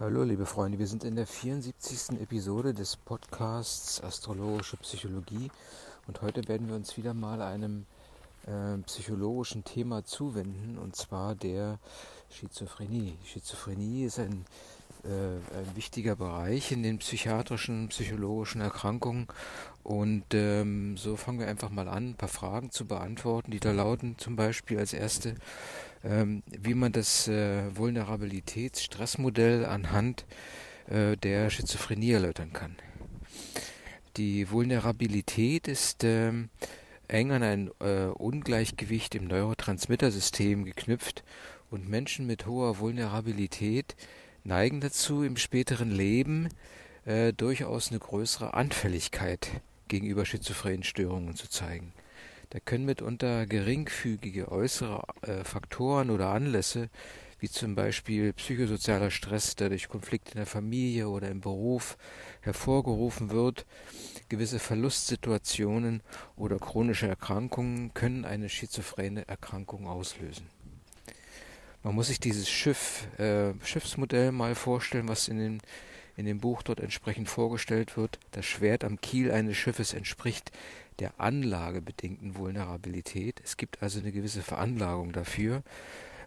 Hallo liebe Freunde, wir sind in der 74. Episode des Podcasts Astrologische Psychologie und heute werden wir uns wieder mal einem äh, psychologischen Thema zuwenden und zwar der Schizophrenie. Schizophrenie ist ein, äh, ein wichtiger Bereich in den psychiatrischen, psychologischen Erkrankungen. Und ähm, so fangen wir einfach mal an, ein paar Fragen zu beantworten, die da lauten. Zum Beispiel als erste, ähm, wie man das äh, Vulnerabilitäts-Stressmodell anhand äh, der Schizophrenie erläutern kann. Die Vulnerabilität ist ähm, eng an ein äh, Ungleichgewicht im Neurotransmittersystem geknüpft. Und Menschen mit hoher Vulnerabilität neigen dazu, im späteren Leben äh, durchaus eine größere Anfälligkeit gegenüber schizophrenen Störungen zu zeigen. Da können mitunter geringfügige äußere äh, Faktoren oder Anlässe, wie zum Beispiel psychosozialer Stress, der durch Konflikte in der Familie oder im Beruf hervorgerufen wird, gewisse Verlustsituationen oder chronische Erkrankungen können eine schizophrene Erkrankung auslösen. Man muss sich dieses Schiff, äh, Schiffsmodell mal vorstellen, was in dem, in dem Buch dort entsprechend vorgestellt wird. Das Schwert am Kiel eines Schiffes entspricht der anlagebedingten Vulnerabilität. Es gibt also eine gewisse Veranlagung dafür.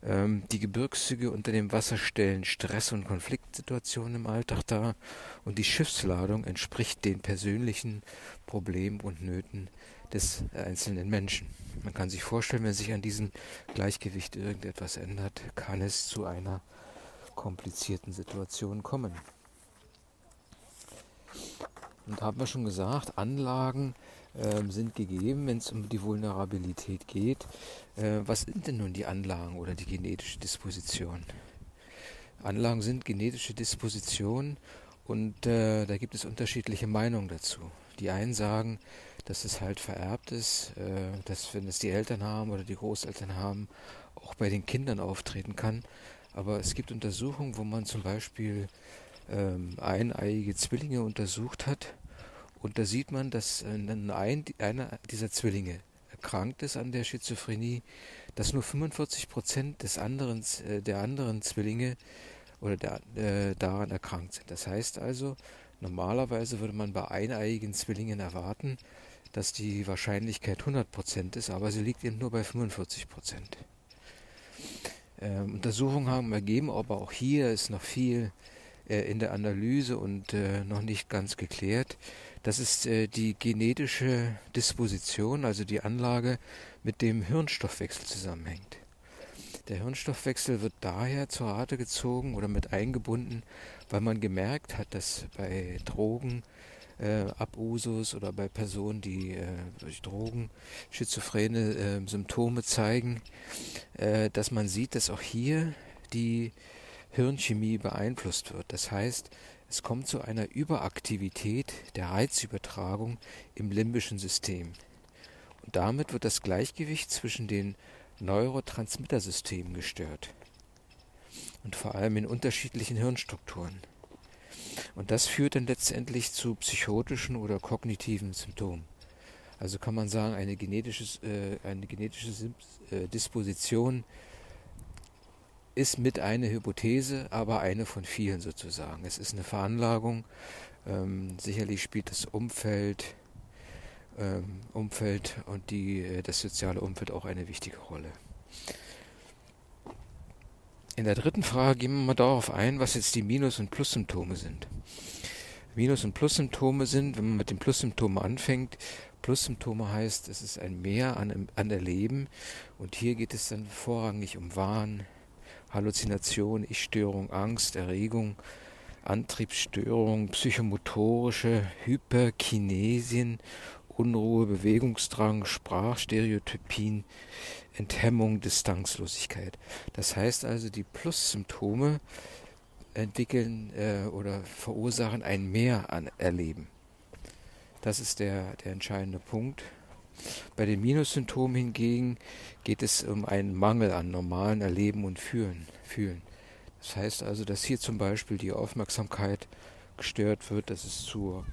Ähm, die Gebirgszüge unter dem Wasser stellen Stress- und Konfliktsituationen im Alltag dar und die Schiffsladung entspricht den persönlichen Problemen und Nöten des einzelnen Menschen. Man kann sich vorstellen, wenn sich an diesem Gleichgewicht irgendetwas ändert, kann es zu einer komplizierten Situation kommen. Und haben wir schon gesagt, Anlagen ähm, sind gegeben, wenn es um die Vulnerabilität geht. Äh, was sind denn nun die Anlagen oder die genetische Disposition? Anlagen sind genetische Dispositionen und äh, da gibt es unterschiedliche Meinungen dazu. Die einen sagen, dass es halt vererbt ist, äh, dass wenn es die Eltern haben oder die Großeltern haben, auch bei den Kindern auftreten kann. Aber es gibt Untersuchungen, wo man zum Beispiel ähm, eineiige Zwillinge untersucht hat und da sieht man, dass äh, ein, einer dieser Zwillinge erkrankt ist an der Schizophrenie, dass nur 45 Prozent des anderen, äh, der anderen Zwillinge oder der, äh, daran erkrankt sind. Das heißt also, normalerweise würde man bei eineiigen Zwillingen erwarten, dass die Wahrscheinlichkeit 100 Prozent ist, aber sie liegt eben nur bei 45 Prozent. Ähm, Untersuchungen haben ergeben, aber auch hier ist noch viel äh, in der Analyse und äh, noch nicht ganz geklärt. Das ist äh, die genetische Disposition, also die Anlage mit dem Hirnstoffwechsel zusammenhängt. Der Hirnstoffwechsel wird daher zur Rate gezogen oder mit eingebunden, weil man gemerkt hat, dass bei Drogen, äh, Abusus oder bei Personen, die äh, durch Drogen schizophrene äh, Symptome zeigen, äh, dass man sieht, dass auch hier die Hirnchemie beeinflusst wird. Das heißt, es kommt zu einer Überaktivität der Reizübertragung im limbischen System. Und damit wird das Gleichgewicht zwischen den Neurotransmittersystemen gestört. Und vor allem in unterschiedlichen Hirnstrukturen. Und das führt dann letztendlich zu psychotischen oder kognitiven Symptomen. Also kann man sagen, eine genetische, äh, eine genetische äh, Disposition ist mit eine Hypothese, aber eine von vielen sozusagen. Es ist eine Veranlagung. Ähm, sicherlich spielt das Umfeld, ähm, Umfeld und die, äh, das soziale Umfeld auch eine wichtige Rolle. In der dritten Frage gehen wir mal darauf ein, was jetzt die Minus- und Plussymptome sind. Minus- und Plussymptome sind, wenn man mit den Plussymptomen anfängt, Plussymptome heißt, es ist ein Mehr an, an Erleben und hier geht es dann vorrangig um Wahn, Halluzination, Ich-Störung, Angst, Erregung, Antriebsstörung, psychomotorische Hyperkinesien, Unruhe, Bewegungsdrang, Sprachstereotypien, Enthemmung, Distanzlosigkeit. Das heißt also, die Plus-Symptome entwickeln äh, oder verursachen ein Mehr an Erleben. Das ist der, der entscheidende Punkt. Bei den Minussymptomen hingegen geht es um einen Mangel an normalen Erleben und Fühlen. fühlen. Das heißt also, dass hier zum Beispiel die Aufmerksamkeit gestört wird, dass es zur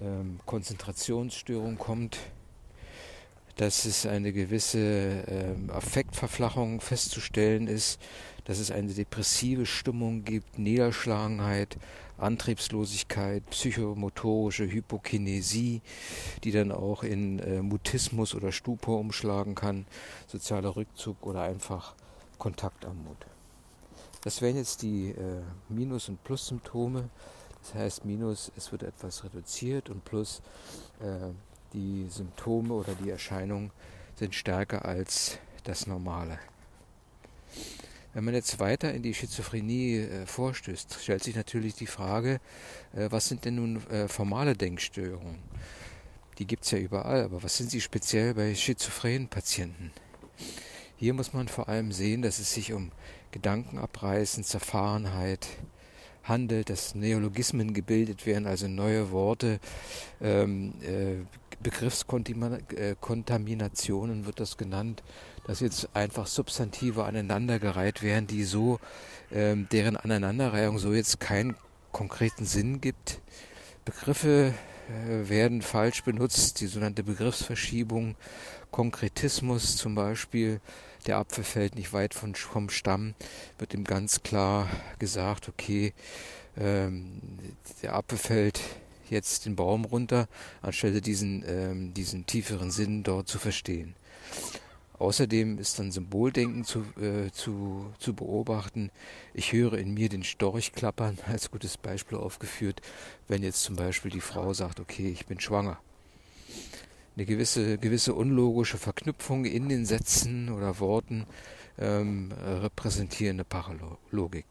ähm, Konzentrationsstörung kommt, dass es eine gewisse äh, Affektverflachung festzustellen ist, dass es eine depressive Stimmung gibt, Niederschlagenheit, Antriebslosigkeit, psychomotorische Hypokinesie, die dann auch in äh, Mutismus oder Stupor umschlagen kann, sozialer Rückzug oder einfach Kontaktarmut. Das wären jetzt die äh, Minus- und Plus-Symptome. Das heißt, Minus, es wird etwas reduziert und Plus, äh, die Symptome oder die Erscheinungen sind stärker als das Normale. Wenn man jetzt weiter in die Schizophrenie äh, vorstößt, stellt sich natürlich die Frage, äh, was sind denn nun äh, formale Denkstörungen? Die gibt es ja überall, aber was sind sie speziell bei schizophrenen Patienten? Hier muss man vor allem sehen, dass es sich um Gedankenabreißen, Zerfahrenheit handelt, dass Neologismen gebildet werden, also neue Worte, ähm, äh, Begriffskontaminationen wird das genannt, dass jetzt einfach Substantive aneinandergereiht werden, die so, ähm, deren Aneinanderreihung so jetzt keinen konkreten Sinn gibt. Begriffe äh, werden falsch benutzt, die sogenannte Begriffsverschiebung, Konkretismus zum Beispiel, der Apfel fällt nicht weit von, vom Stamm, wird ihm ganz klar gesagt, okay, ähm, der Apfel fällt jetzt den Baum runter, anstelle diesen, ähm, diesen tieferen Sinn dort zu verstehen. Außerdem ist dann Symboldenken zu, äh, zu, zu beobachten. Ich höre in mir den Storch klappern, als gutes Beispiel aufgeführt, wenn jetzt zum Beispiel die Frau sagt, okay, ich bin schwanger. Eine gewisse, gewisse unlogische Verknüpfung in den Sätzen oder Worten ähm, repräsentieren eine Paralogik.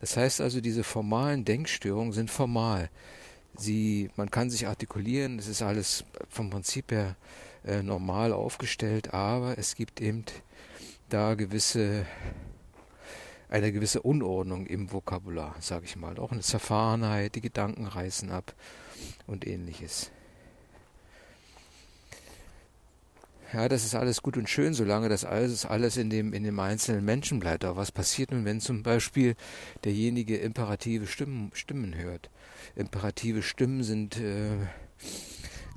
Das heißt also, diese formalen Denkstörungen sind formal. Sie, man kann sich artikulieren, das ist alles vom Prinzip her äh, normal aufgestellt, aber es gibt eben da gewisse eine gewisse Unordnung im Vokabular, sage ich mal, auch eine Zerfahrenheit, die Gedanken reißen ab und ähnliches. Ja, das ist alles gut und schön, solange das alles, alles in, dem, in dem einzelnen Menschen bleibt. Aber was passiert nun, wenn zum Beispiel derjenige imperative Stimmen, Stimmen hört? Imperative Stimmen sind äh,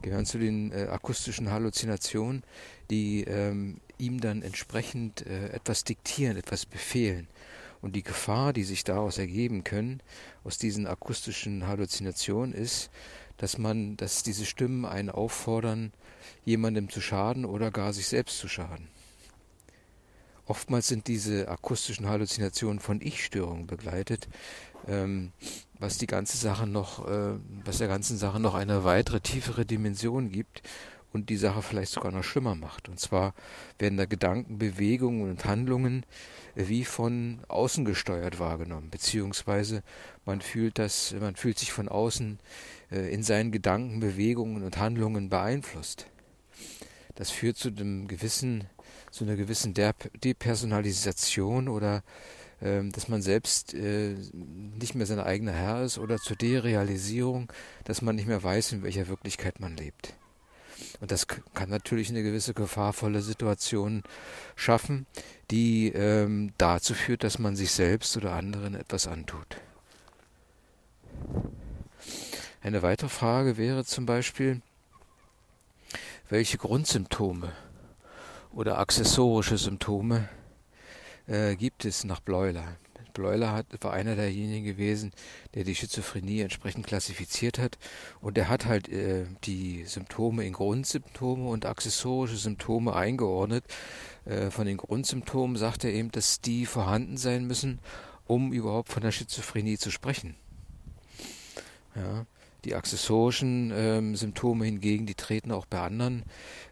gehören zu den äh, akustischen Halluzinationen, die ähm, ihm dann entsprechend äh, etwas diktieren, etwas befehlen. Und die Gefahr, die sich daraus ergeben können, aus diesen akustischen Halluzinationen, ist, dass man, dass diese Stimmen einen auffordern, jemandem zu schaden oder gar sich selbst zu schaden. Oftmals sind diese akustischen Halluzinationen von Ich-Störungen begleitet, ähm, was die ganze Sache noch, äh, was der ganzen Sache noch eine weitere tiefere Dimension gibt und die Sache vielleicht sogar noch schlimmer macht. Und zwar werden da Gedanken, Bewegungen und Handlungen wie von außen gesteuert wahrgenommen, beziehungsweise man fühlt das, man fühlt sich von außen äh, in seinen Gedanken, Bewegungen und Handlungen beeinflusst. Das führt zu einem gewissen, zu einer gewissen Depersonalisation oder dass man selbst äh, nicht mehr sein eigener Herr ist oder zur Derealisierung, dass man nicht mehr weiß, in welcher Wirklichkeit man lebt. Und das kann natürlich eine gewisse gefahrvolle Situation schaffen, die ähm, dazu führt, dass man sich selbst oder anderen etwas antut. Eine weitere Frage wäre zum Beispiel, welche Grundsymptome oder accessorische Symptome äh, gibt es nach Bleuler. Bleuler hat, war einer derjenigen gewesen, der die Schizophrenie entsprechend klassifiziert hat. Und er hat halt äh, die Symptome in Grundsymptome und accessorische Symptome eingeordnet. Äh, von den Grundsymptomen sagt er eben, dass die vorhanden sein müssen, um überhaupt von der Schizophrenie zu sprechen. Ja. Die accessorischen ähm, Symptome hingegen, die treten auch bei anderen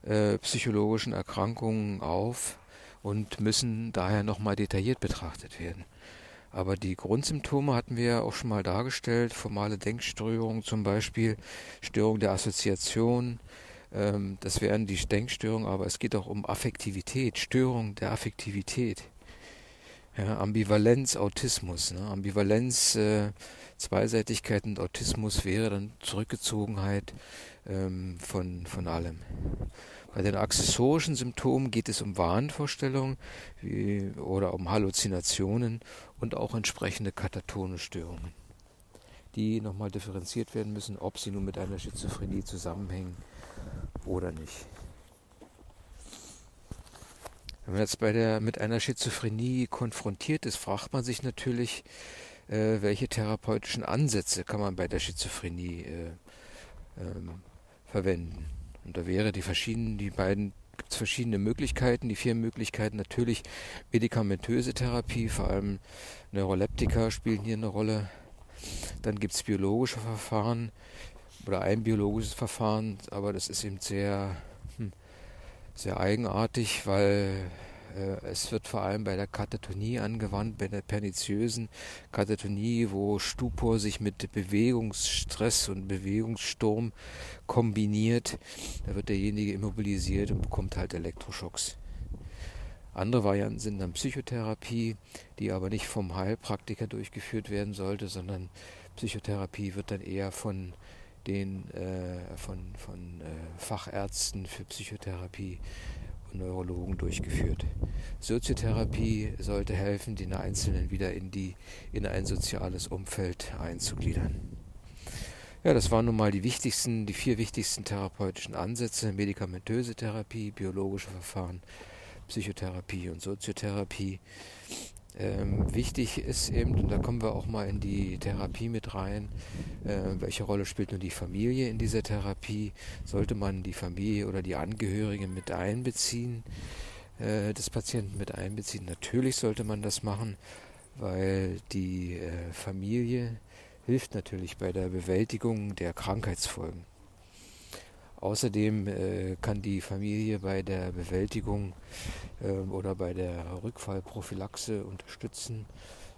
äh, psychologischen Erkrankungen auf und müssen daher nochmal detailliert betrachtet werden. Aber die Grundsymptome hatten wir ja auch schon mal dargestellt, formale Denkstörungen zum Beispiel, Störung der Assoziation, ähm, das wären die Denkstörungen, aber es geht auch um Affektivität, Störung der Affektivität. Ja, Ambivalenz, Autismus. Ne? Ambivalenz, äh, Zweiseitigkeit und Autismus wäre dann Zurückgezogenheit ähm, von, von allem. Bei den accessorischen Symptomen geht es um Wahnvorstellungen wie, oder um Halluzinationen und auch entsprechende katatone Störungen, die nochmal differenziert werden müssen, ob sie nun mit einer Schizophrenie zusammenhängen oder nicht. Wenn man jetzt bei der, mit einer Schizophrenie konfrontiert ist, fragt man sich natürlich, äh, welche therapeutischen Ansätze kann man bei der Schizophrenie äh, ähm, verwenden. Und da wäre die verschiedenen, die beiden gibt es verschiedene Möglichkeiten. Die vier Möglichkeiten natürlich medikamentöse Therapie, vor allem Neuroleptika spielen hier eine Rolle. Dann gibt es biologische Verfahren oder ein biologisches Verfahren, aber das ist eben sehr, hm, sehr eigenartig, weil es wird vor allem bei der Katatonie angewandt, bei der perniziösen Katatonie, wo Stupor sich mit Bewegungsstress und Bewegungssturm kombiniert. Da wird derjenige immobilisiert und bekommt halt Elektroschocks. Andere Varianten sind dann Psychotherapie, die aber nicht vom Heilpraktiker durchgeführt werden sollte, sondern Psychotherapie wird dann eher von den äh, von, von äh, Fachärzten für Psychotherapie Neurologen durchgeführt. Soziotherapie sollte helfen, den Einzelnen wieder in, die, in ein soziales Umfeld einzugliedern. Ja, das waren nun mal die wichtigsten, die vier wichtigsten therapeutischen Ansätze: medikamentöse Therapie, biologische Verfahren, Psychotherapie und Soziotherapie. Ähm, wichtig ist eben, und da kommen wir auch mal in die Therapie mit rein, äh, welche Rolle spielt nun die Familie in dieser Therapie? Sollte man die Familie oder die Angehörigen mit einbeziehen, äh, des Patienten mit einbeziehen? Natürlich sollte man das machen, weil die äh, Familie hilft natürlich bei der Bewältigung der Krankheitsfolgen. Außerdem äh, kann die Familie bei der Bewältigung äh, oder bei der Rückfallprophylaxe unterstützen,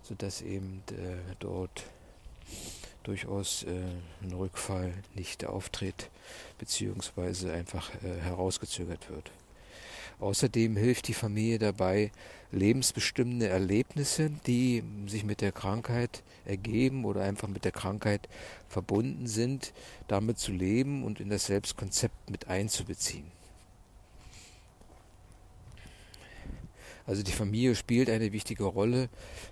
sodass eben äh, dort durchaus äh, ein Rückfall nicht auftritt bzw. einfach äh, herausgezögert wird. Außerdem hilft die Familie dabei, lebensbestimmende Erlebnisse, die sich mit der Krankheit ergeben oder einfach mit der Krankheit verbunden sind, damit zu leben und in das Selbstkonzept mit einzubeziehen. Also die Familie spielt eine wichtige Rolle,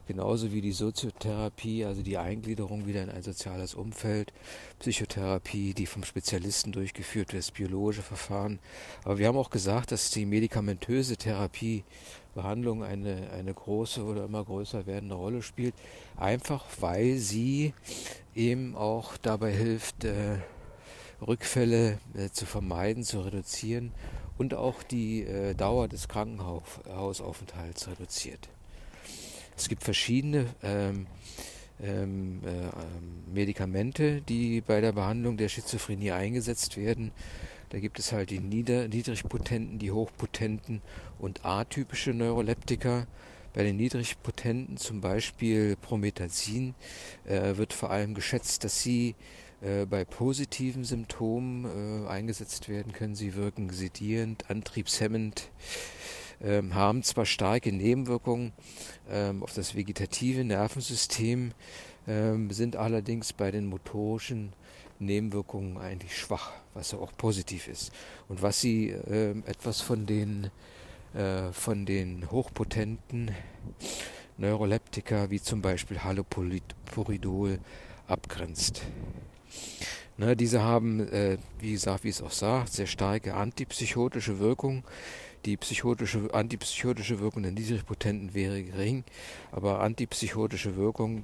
genauso wie die Soziotherapie, also die Eingliederung wieder in ein soziales Umfeld, Psychotherapie, die vom Spezialisten durchgeführt wird, das biologische Verfahren. Aber wir haben auch gesagt, dass die medikamentöse Therapie Behandlung eine, eine große oder immer größer werdende Rolle spielt, einfach weil sie eben auch dabei hilft, äh, Rückfälle äh, zu vermeiden, zu reduzieren und auch die äh, Dauer des Krankenhausaufenthalts reduziert. Es gibt verschiedene ähm, ähm, äh, Medikamente, die bei der Behandlung der Schizophrenie eingesetzt werden. Da gibt es halt die nieder, niedrigpotenten, die hochpotenten und atypische Neuroleptika. Bei den niedrigpotenten, zum Beispiel Promethazin, äh, wird vor allem geschätzt, dass sie äh, bei positiven Symptomen äh, eingesetzt werden können. Sie wirken sedierend, antriebshemmend, ähm, haben zwar starke Nebenwirkungen ähm, auf das vegetative Nervensystem, ähm, sind allerdings bei den motorischen Nebenwirkungen eigentlich schwach, was ja auch positiv ist. Und was sie äh, etwas von den, äh, von den hochpotenten Neuroleptika wie zum Beispiel Halopuridol abgrenzt. Ne, diese haben, äh, wie gesagt, wie es auch sagt, sehr starke antipsychotische Wirkung. Die psychotische, antipsychotische Wirkung der niedrigpotenten wäre gering, aber antipsychotische Wirkung,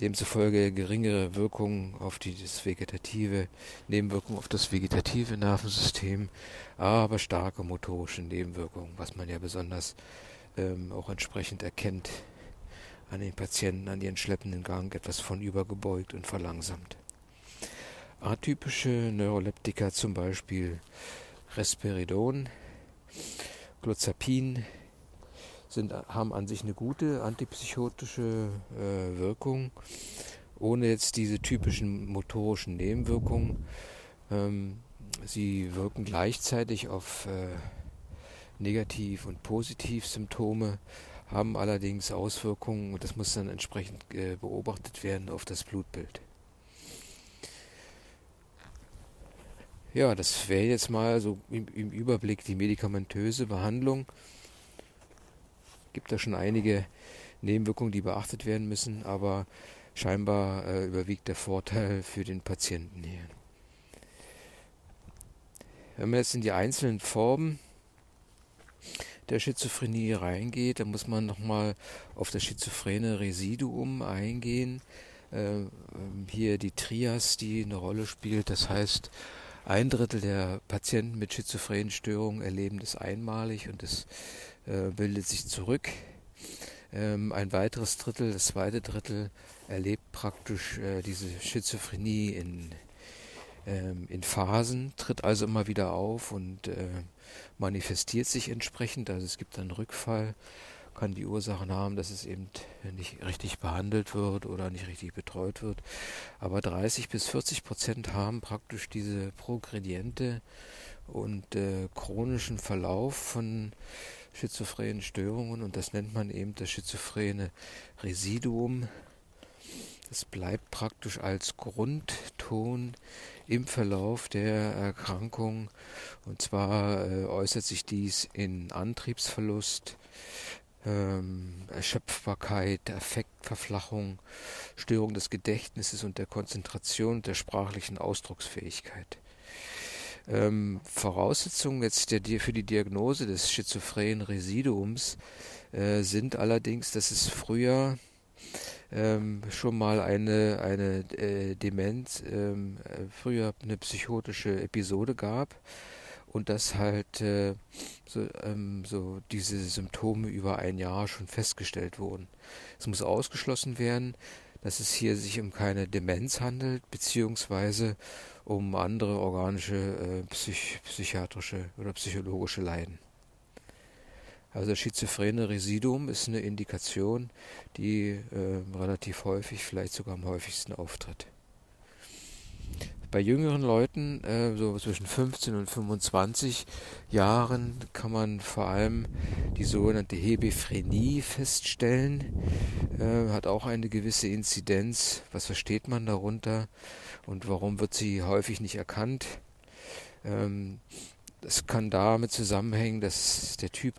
demzufolge geringere Wirkung auf die, das vegetative, Nebenwirkung auf das vegetative Nervensystem, aber starke motorische Nebenwirkungen, was man ja besonders ähm, auch entsprechend erkennt an den Patienten, an ihren schleppenden Gang etwas von übergebeugt und verlangsamt. Atypische Neuroleptika zum Beispiel Resperidon, Glozapin sind, haben an sich eine gute antipsychotische äh, Wirkung, ohne jetzt diese typischen motorischen Nebenwirkungen. Ähm, sie wirken gleichzeitig auf äh, Negativ- und Positivsymptome, haben allerdings Auswirkungen und das muss dann entsprechend äh, beobachtet werden auf das Blutbild. Ja, das wäre jetzt mal so im, im, Überblick die medikamentöse Behandlung. Gibt da schon einige Nebenwirkungen, die beachtet werden müssen, aber scheinbar äh, überwiegt der Vorteil für den Patienten hier. Wenn man jetzt in die einzelnen Formen der Schizophrenie reingeht, dann muss man nochmal auf das schizophrene Residuum eingehen. Äh, hier die Trias, die eine Rolle spielt. Das heißt, ein Drittel der Patienten mit schizophrenen Störungen erleben das einmalig und es äh, bildet sich zurück. Ähm, ein weiteres Drittel, das zweite Drittel, erlebt praktisch äh, diese Schizophrenie in, ähm, in Phasen, tritt also immer wieder auf und äh, manifestiert sich entsprechend. Also es gibt einen Rückfall, kann die Ursachen haben, dass es eben nicht richtig behandelt wird oder nicht richtig betreut wird. Aber 30 bis 40 Prozent haben praktisch diese Progrediente und äh, chronischen Verlauf von schizophrenen Störungen und das nennt man eben das schizophrene Residuum. Es bleibt praktisch als Grundton im Verlauf der Erkrankung und zwar äh, äußert sich dies in Antriebsverlust, ähm, Erschöpfbarkeit, Affektverflachung, Störung des Gedächtnisses und der Konzentration und der sprachlichen Ausdrucksfähigkeit. Ähm, Voraussetzungen jetzt der, für die Diagnose des schizophrenen Residuums äh, sind allerdings, dass es früher ähm, schon mal eine, eine äh, Demenz, ähm, äh, früher eine psychotische Episode gab und dass halt äh, so, ähm, so diese Symptome über ein Jahr schon festgestellt wurden. Es muss ausgeschlossen werden, dass es hier sich um keine Demenz handelt, beziehungsweise um andere organische, äh, psych psychiatrische oder psychologische Leiden. Also das schizophrene Residuum ist eine Indikation, die äh, relativ häufig, vielleicht sogar am häufigsten auftritt. Bei jüngeren Leuten, äh, so zwischen 15 und 25 Jahren, kann man vor allem die sogenannte Hebephrenie feststellen. Äh, hat auch eine gewisse Inzidenz. Was versteht man darunter und warum wird sie häufig nicht erkannt? Ähm, das kann damit zusammenhängen, dass der Typ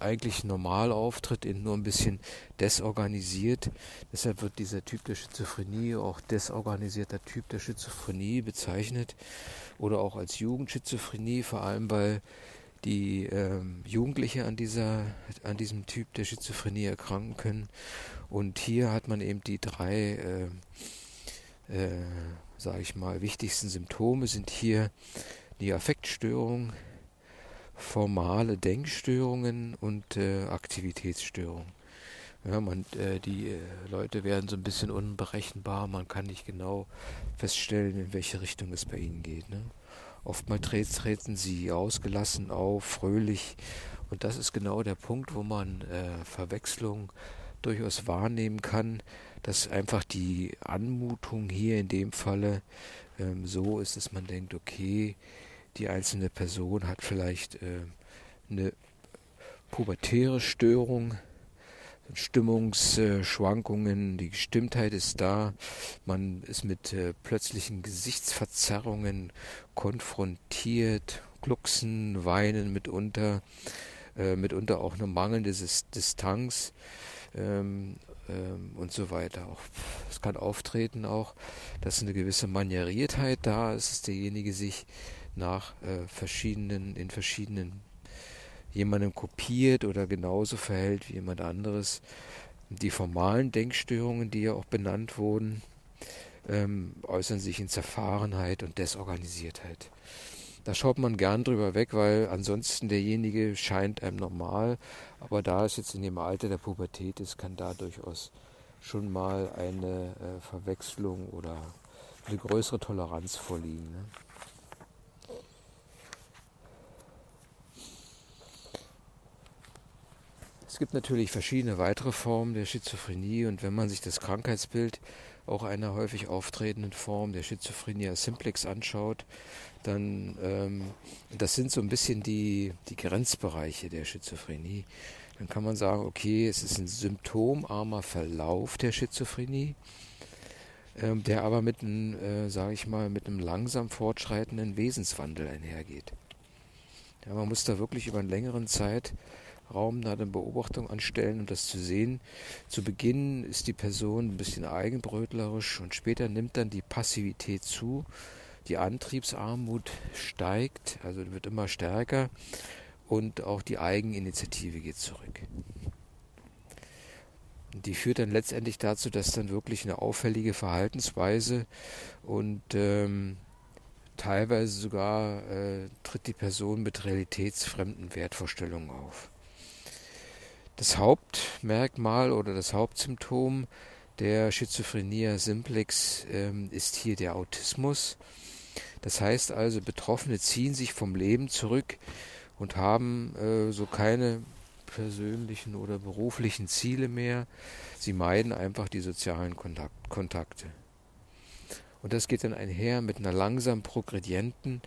eigentlich normal auftritt, nur ein bisschen desorganisiert. Deshalb wird dieser Typ der Schizophrenie auch desorganisierter Typ der Schizophrenie bezeichnet oder auch als Jugendschizophrenie, vor allem weil die ähm, Jugendliche an dieser an diesem Typ der Schizophrenie erkranken können. Und hier hat man eben die drei, äh, äh, sage ich mal, wichtigsten Symptome sind hier die Affektstörung, formale Denkstörungen und äh, Aktivitätsstörungen. Ja, man, äh, die äh, Leute werden so ein bisschen unberechenbar, man kann nicht genau feststellen, in welche Richtung es bei ihnen geht. Ne? Oftmals treten sie ausgelassen auf, fröhlich und das ist genau der Punkt, wo man äh, Verwechslung durchaus wahrnehmen kann, dass einfach die Anmutung hier in dem Falle ähm, so ist, dass man denkt, okay, die einzelne Person hat vielleicht äh, eine pubertäre Störung, Stimmungsschwankungen, die Gestimmtheit ist da, man ist mit äh, plötzlichen Gesichtsverzerrungen konfrontiert, Glucksen, Weinen mitunter, äh, mitunter auch eine mangelnde Distanz. Ähm, ähm, und so weiter. Auch, es kann auftreten auch, dass eine gewisse Manieriertheit da ist, dass derjenige sich nach äh, verschiedenen, in verschiedenen jemandem kopiert oder genauso verhält wie jemand anderes. Die formalen Denkstörungen, die ja auch benannt wurden, ähm, äußern sich in Zerfahrenheit und Desorganisiertheit. Da schaut man gern drüber weg, weil ansonsten derjenige scheint einem normal, aber da es jetzt in dem Alter der Pubertät ist, kann da durchaus schon mal eine äh, Verwechslung oder eine größere Toleranz vorliegen. Ne? Es gibt natürlich verschiedene weitere Formen der Schizophrenie und wenn man sich das Krankheitsbild auch einer häufig auftretenden Form der Schizophrenia simplex anschaut, dann ähm, das sind so ein bisschen die, die Grenzbereiche der Schizophrenie. Dann kann man sagen, okay, es ist ein symptomarmer Verlauf der Schizophrenie, ähm, der aber mit einem, äh, sage ich mal, mit einem langsam fortschreitenden Wesenswandel einhergeht. Ja, man muss da wirklich über einen längeren Zeit Raum da eine Beobachtung anstellen, um das zu sehen. Zu Beginn ist die Person ein bisschen eigenbrötlerisch und später nimmt dann die Passivität zu. Die Antriebsarmut steigt, also wird immer stärker und auch die Eigeninitiative geht zurück. Die führt dann letztendlich dazu, dass dann wirklich eine auffällige Verhaltensweise und ähm, teilweise sogar äh, tritt die Person mit realitätsfremden Wertvorstellungen auf. Das Hauptmerkmal oder das Hauptsymptom der Schizophrenia simplex ähm, ist hier der Autismus. Das heißt also, Betroffene ziehen sich vom Leben zurück und haben äh, so keine persönlichen oder beruflichen Ziele mehr. Sie meiden einfach die sozialen Kontakt Kontakte. Und das geht dann einher mit einer langsam progredienten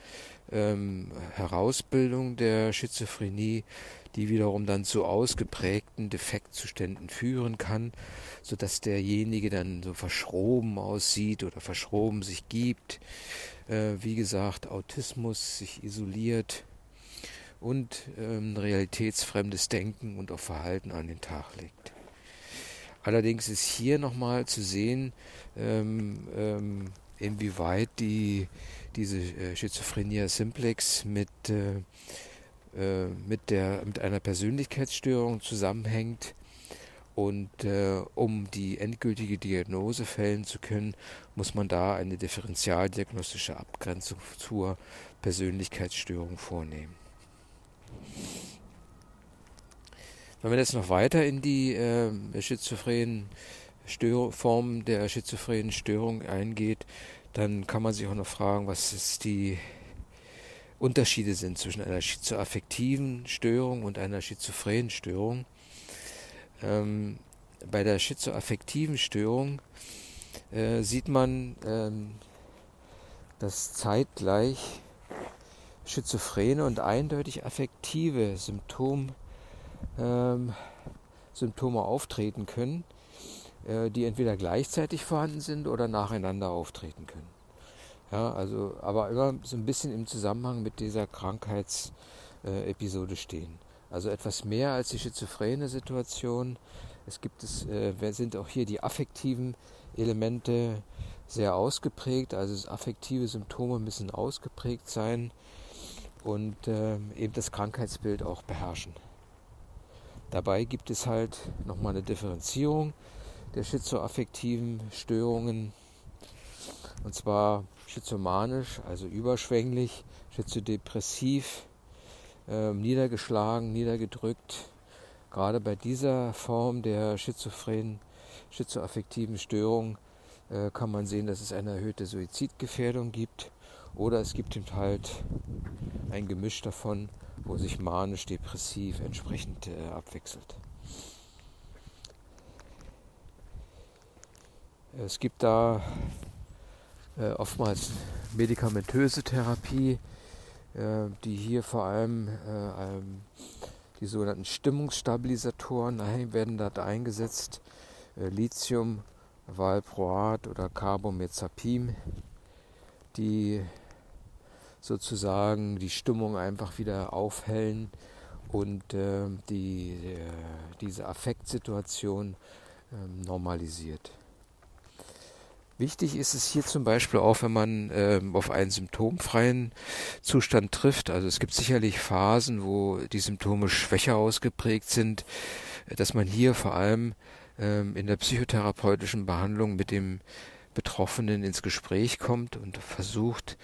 ähm, Herausbildung der Schizophrenie, die wiederum dann zu ausgeprägten Defektzuständen führen kann, sodass derjenige dann so verschroben aussieht oder verschroben sich gibt. Äh, wie gesagt, Autismus sich isoliert und ähm, realitätsfremdes Denken und auch Verhalten an den Tag legt. Allerdings ist hier nochmal zu sehen, ähm, ähm, inwieweit die, diese äh, Schizophrenia simplex mit, äh, äh, mit, der, mit einer Persönlichkeitsstörung zusammenhängt. Und äh, um die endgültige Diagnose fällen zu können, muss man da eine differentialdiagnostische Abgrenzung zur Persönlichkeitsstörung vornehmen. Wenn man jetzt noch weiter in die äh, schizophrenen Formen der schizophrenen Störung eingeht, dann kann man sich auch noch fragen, was es die Unterschiede sind zwischen einer schizoaffektiven Störung und einer schizophrenen Störung. Ähm, bei der schizoaffektiven Störung äh, sieht man, ähm, dass zeitgleich schizophrene und eindeutig affektive Symptom, ähm, Symptome auftreten können, die entweder gleichzeitig vorhanden sind oder nacheinander auftreten können. Ja, also, aber immer so ein bisschen im Zusammenhang mit dieser Krankheitsepisode äh, stehen. Also etwas mehr als die schizophrene Situation. Es gibt es, äh, sind auch hier die affektiven Elemente sehr ausgeprägt, also affektive Symptome müssen ausgeprägt sein und äh, eben das Krankheitsbild auch beherrschen. Dabei gibt es halt nochmal eine Differenzierung der schizoaffektiven Störungen. Und zwar schizomanisch, also überschwänglich, schizodepressiv, äh, niedergeschlagen, niedergedrückt. Gerade bei dieser Form der schizophrenen, schizoaffektiven Störung äh, kann man sehen, dass es eine erhöhte Suizidgefährdung gibt. Oder es gibt eben halt ein Gemisch davon, wo sich manisch-depressiv entsprechend äh, abwechselt. Es gibt da äh, oftmals medikamentöse Therapie, äh, die hier vor allem äh, die sogenannten Stimmungsstabilisatoren werden dort eingesetzt. Äh, Lithium, Valproat oder Carbamazepin, die sozusagen die Stimmung einfach wieder aufhellen und äh, die, äh, diese Affektsituation äh, normalisiert. Wichtig ist es hier zum Beispiel auch, wenn man äh, auf einen symptomfreien Zustand trifft. Also es gibt sicherlich Phasen, wo die Symptome schwächer ausgeprägt sind, dass man hier vor allem ähm, in der psychotherapeutischen Behandlung mit dem Betroffenen ins Gespräch kommt und versucht,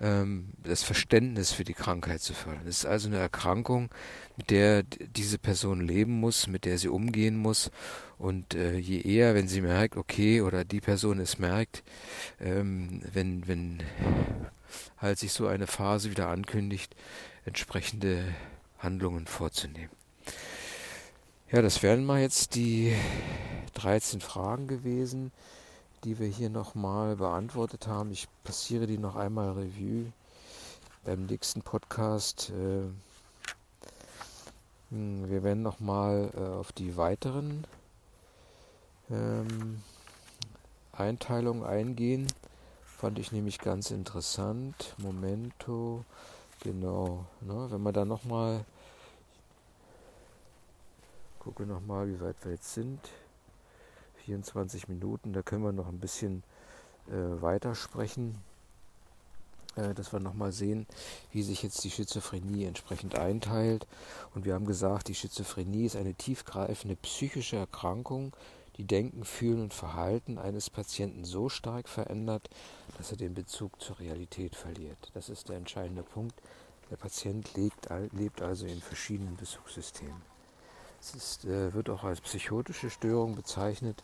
ähm, das Verständnis für die Krankheit zu fördern. Es ist also eine Erkrankung, mit der diese Person leben muss, mit der sie umgehen muss. Und äh, je eher, wenn sie merkt, okay, oder die Person es merkt, ähm, wenn, wenn halt sich so eine Phase wieder ankündigt, entsprechende Handlungen vorzunehmen. Ja, das wären mal jetzt die 13 Fragen gewesen die wir hier nochmal beantwortet haben. Ich passiere die noch einmal Revue beim nächsten Podcast. Äh, hm, wir werden nochmal äh, auf die weiteren ähm, Einteilungen eingehen. Fand ich nämlich ganz interessant. Momento, genau. Ne, wenn man da nochmal, gucke nochmal, wie weit wir jetzt sind. 24 Minuten, da können wir noch ein bisschen äh, weitersprechen. äh, dass wir nochmal sehen, wie sich jetzt die Schizophrenie entsprechend einteilt. Und wir haben gesagt, die Schizophrenie ist eine tiefgreifende psychische Erkrankung, die Denken, Fühlen und Verhalten eines Patienten so stark verändert, dass er den Bezug zur Realität verliert. Das ist der entscheidende Punkt. Der Patient lebt, lebt also in verschiedenen Bezugssystemen. Es ist, äh, wird auch als psychotische Störung bezeichnet,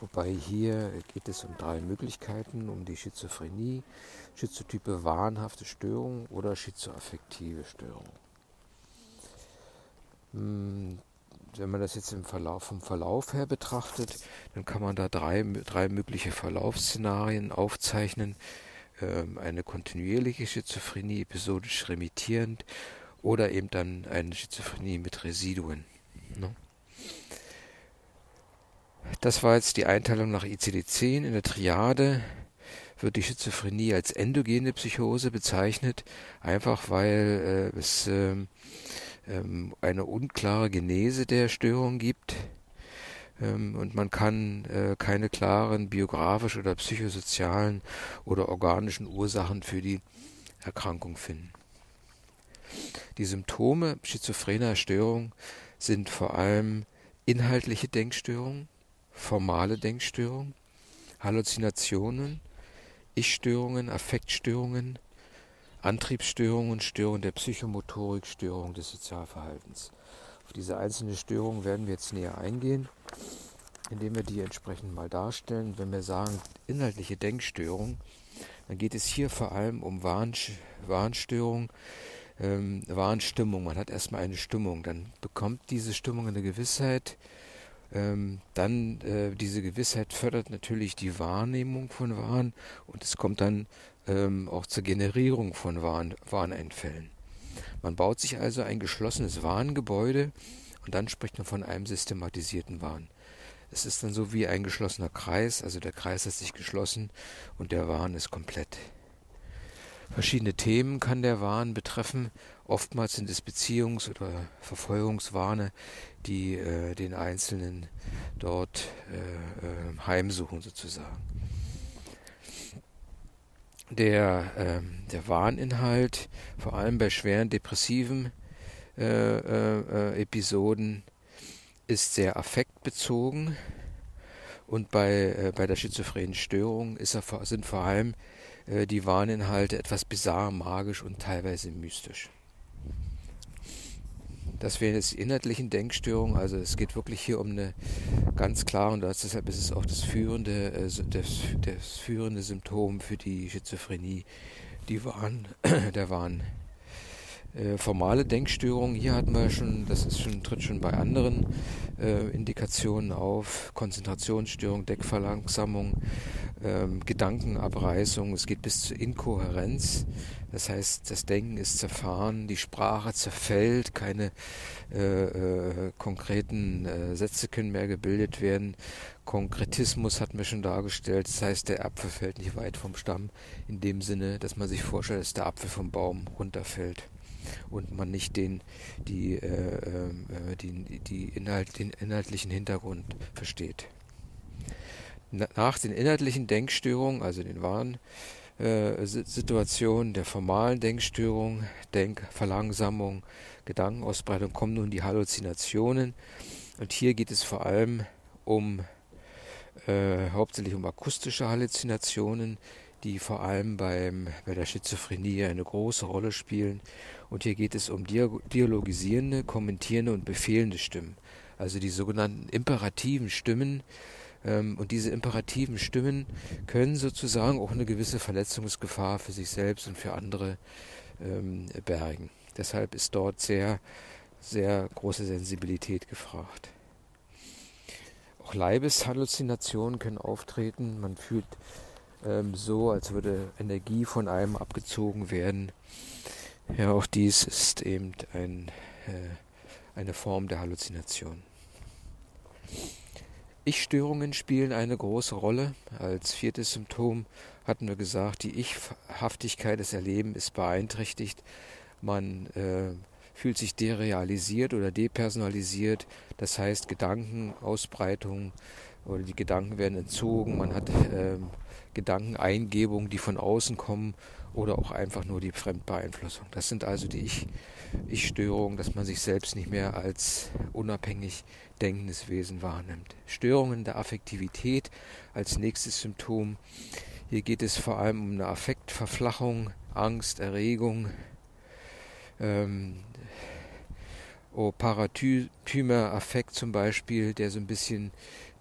wobei hier geht es um drei Möglichkeiten, um die Schizophrenie, schizotype wahnhafte Störung oder schizoaffektive Störung. Hm, wenn man das jetzt im Verlauf, vom Verlauf her betrachtet, dann kann man da drei, drei mögliche Verlaufsszenarien aufzeichnen. Ähm, eine kontinuierliche Schizophrenie, episodisch remittierend oder eben dann eine Schizophrenie mit Residuen. Ne? Das war jetzt die Einteilung nach ICD-10 in der Triade wird die Schizophrenie als endogene Psychose bezeichnet, einfach weil äh, es äh, ähm, eine unklare Genese der Störung gibt ähm, und man kann äh, keine klaren biografischen oder psychosozialen oder organischen Ursachen für die Erkrankung finden. Die Symptome schizophrener Störung sind vor allem inhaltliche Denkstörungen, formale Denkstörungen, Halluzinationen, Ich-Störungen, Affektstörungen, Antriebsstörungen, Störungen der Psychomotorik, Störungen des Sozialverhaltens. Auf diese einzelnen Störungen werden wir jetzt näher eingehen, indem wir die entsprechend mal darstellen. Wenn wir sagen inhaltliche Denkstörung, dann geht es hier vor allem um Warnstörung, ähm, Warnstimmung. Man hat erstmal eine Stimmung, dann bekommt diese Stimmung eine Gewissheit. Ähm, dann äh, diese Gewissheit fördert natürlich die Wahrnehmung von Wahn und es kommt dann ähm, auch zur Generierung von Warn, Warneinfällen. Man baut sich also ein geschlossenes Warngebäude und dann spricht man von einem systematisierten Wahn. Es ist dann so wie ein geschlossener Kreis, also der Kreis hat sich geschlossen und der Wahn ist komplett. Verschiedene Themen kann der Wahn betreffen. Oftmals sind es Beziehungs- oder Verfolgungswahne, die äh, den Einzelnen dort äh, äh, heimsuchen sozusagen der, äh, der Warninhalt, vor allem bei schweren depressiven äh, äh, Episoden, ist sehr affektbezogen und bei, äh, bei der schizophrenen Störung er, sind vor allem äh, die Warninhalte etwas bizarr, magisch und teilweise mystisch. Das wären jetzt die inhaltlichen Denkstörungen. Also es geht wirklich hier um eine ganz klare, und deshalb ist es auch das führende, äh, das, das führende Symptom für die Schizophrenie, die Wahn, der Wahn. Äh, formale Denkstörungen, hier hatten wir schon, das ist schon, tritt schon bei anderen äh, Indikationen auf, Konzentrationsstörung, Deckverlangsamung, ähm, Gedankenabreißung, es geht bis zur Inkohärenz, das heißt, das Denken ist zerfahren, die Sprache zerfällt, keine äh, äh, konkreten äh, Sätze können mehr gebildet werden. Konkretismus hatten wir schon dargestellt, das heißt, der Apfel fällt nicht weit vom Stamm, in dem Sinne, dass man sich vorstellt, dass der Apfel vom Baum runterfällt und man nicht den, die, äh, äh, die, die Inhalt, den inhaltlichen Hintergrund versteht. Nach den inhaltlichen Denkstörungen, also den wahren äh, Situationen der formalen Denkstörung, Denkverlangsamung, Gedankenausbreitung kommen nun die Halluzinationen. Und hier geht es vor allem um äh, hauptsächlich um akustische Halluzinationen, die vor allem beim, bei der Schizophrenie eine große Rolle spielen und hier geht es um dialogisierende, kommentierende und befehlende Stimmen. Also die sogenannten imperativen Stimmen. Ähm, und diese imperativen Stimmen können sozusagen auch eine gewisse Verletzungsgefahr für sich selbst und für andere ähm, bergen. Deshalb ist dort sehr, sehr große Sensibilität gefragt. Auch Leibeshalluzinationen können auftreten. Man fühlt ähm, so, als würde Energie von einem abgezogen werden. Ja, auch dies ist eben ein, äh, eine Form der Halluzination. Ich-Störungen spielen eine große Rolle. Als viertes Symptom hatten wir gesagt, die Ich-Haftigkeit des Erlebens ist beeinträchtigt. Man äh, fühlt sich derealisiert oder depersonalisiert. Das heißt, Gedankenausbreitung oder die Gedanken werden entzogen. Man hat ähm, Gedankeneingebungen, die von außen kommen oder auch einfach nur die Fremdbeeinflussung. Das sind also die Ich-Störungen, dass man sich selbst nicht mehr als unabhängig denkendes Wesen wahrnimmt. Störungen der Affektivität als nächstes Symptom. Hier geht es vor allem um eine Affektverflachung, Angst, Erregung, ähm, oh, Parathymer Affekt zum Beispiel, der so ein bisschen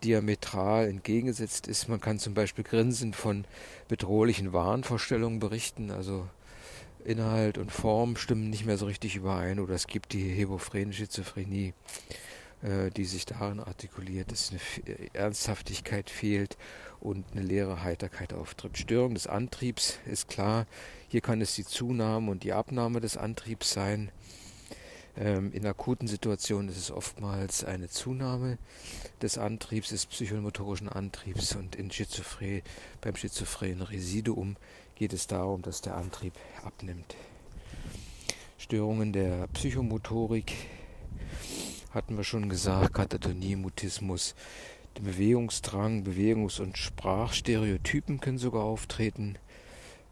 diametral entgegengesetzt ist. Man kann zum Beispiel Grinsen von bedrohlichen Wahnvorstellungen berichten, also Inhalt und Form stimmen nicht mehr so richtig überein oder es gibt die hebophrene Schizophrenie, äh, die sich darin artikuliert, dass eine Ernsthaftigkeit fehlt und eine leere Heiterkeit auftritt. Störung des Antriebs ist klar, hier kann es die Zunahme und die Abnahme des Antriebs sein. Ähm, in akuten Situationen ist es oftmals eine Zunahme des Antriebs, des psychomotorischen Antriebs und in Schizophren, beim schizophrenen Residuum geht es darum, dass der Antrieb abnimmt. Störungen der Psychomotorik hatten wir schon gesagt, Katatonie, Mutismus, Bewegungsdrang, Bewegungs- und Sprachstereotypen können sogar auftreten,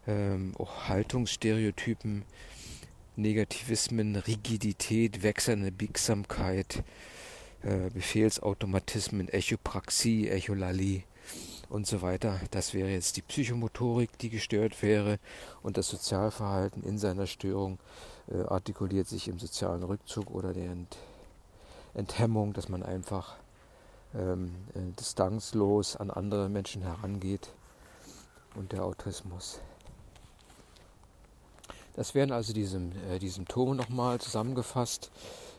ähm, auch Haltungsstereotypen, Negativismen, Rigidität, wechselnde Biegsamkeit, äh, Befehlsautomatismen, Echopraxie, Echolalie und so weiter. Das wäre jetzt die Psychomotorik, die gestört wäre und das Sozialverhalten in seiner Störung äh, artikuliert sich im sozialen Rückzug oder der Ent Enthemmung, dass man einfach ähm, äh, distanzlos an andere Menschen herangeht und der Autismus. Das wären also diese, äh, die Symptome nochmal zusammengefasst.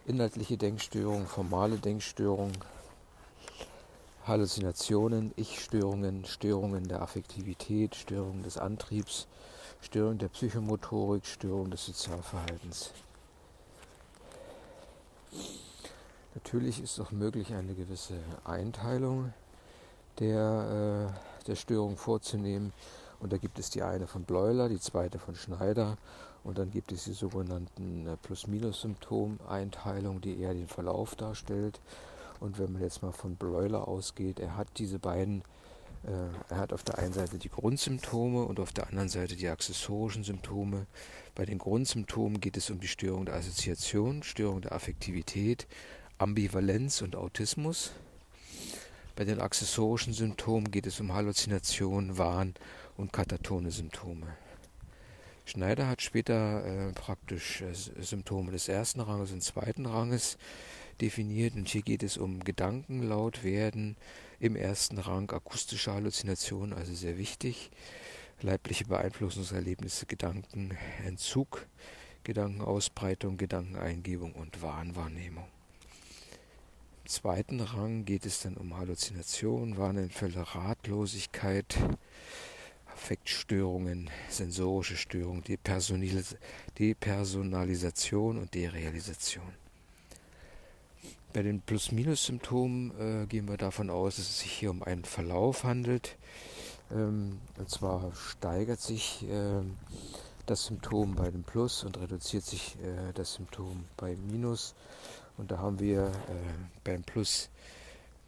Inhaltliche Denkstörung, formale Denkstörung, Halluzinationen, Ich-Störungen, Störungen der Affektivität, Störungen des Antriebs, Störung der Psychomotorik, Störung des Sozialverhaltens. Natürlich ist auch möglich, eine gewisse Einteilung der, äh, der Störung vorzunehmen. Und da gibt es die eine von Bleuler, die zweite von Schneider und dann gibt es die sogenannten äh, Plus-Minus-Symptom-Einteilung, die eher den Verlauf darstellt. Und wenn man jetzt mal von Bleuler ausgeht, er hat diese beiden, äh, er hat auf der einen Seite die Grundsymptome und auf der anderen Seite die accessorischen Symptome. Bei den Grundsymptomen geht es um die Störung der Assoziation, Störung der Affektivität, Ambivalenz und Autismus. Bei den accessorischen Symptomen geht es um Halluzination, Wahn und katatone Symptome. Schneider hat später äh, praktisch äh, Symptome des ersten Ranges und zweiten Ranges definiert und hier geht es um Gedanken werden im ersten Rang, akustische Halluzinationen, also sehr wichtig, leibliche Beeinflussungserlebnisse, Gedankenentzug, Gedankenausbreitung, Gedankeneingebung und Wahnwahrnehmung. Im zweiten Rang geht es dann um Halluzination, Wahnentfälle, Ratlosigkeit, Affektstörungen, sensorische Störungen, Depersonalisation und Derealisation. Bei den Plus-Minus-Symptomen äh, gehen wir davon aus, dass es sich hier um einen Verlauf handelt. Ähm, und zwar steigert sich äh, das Symptom bei dem Plus und reduziert sich äh, das Symptom bei Minus. Und da haben wir äh, beim Plus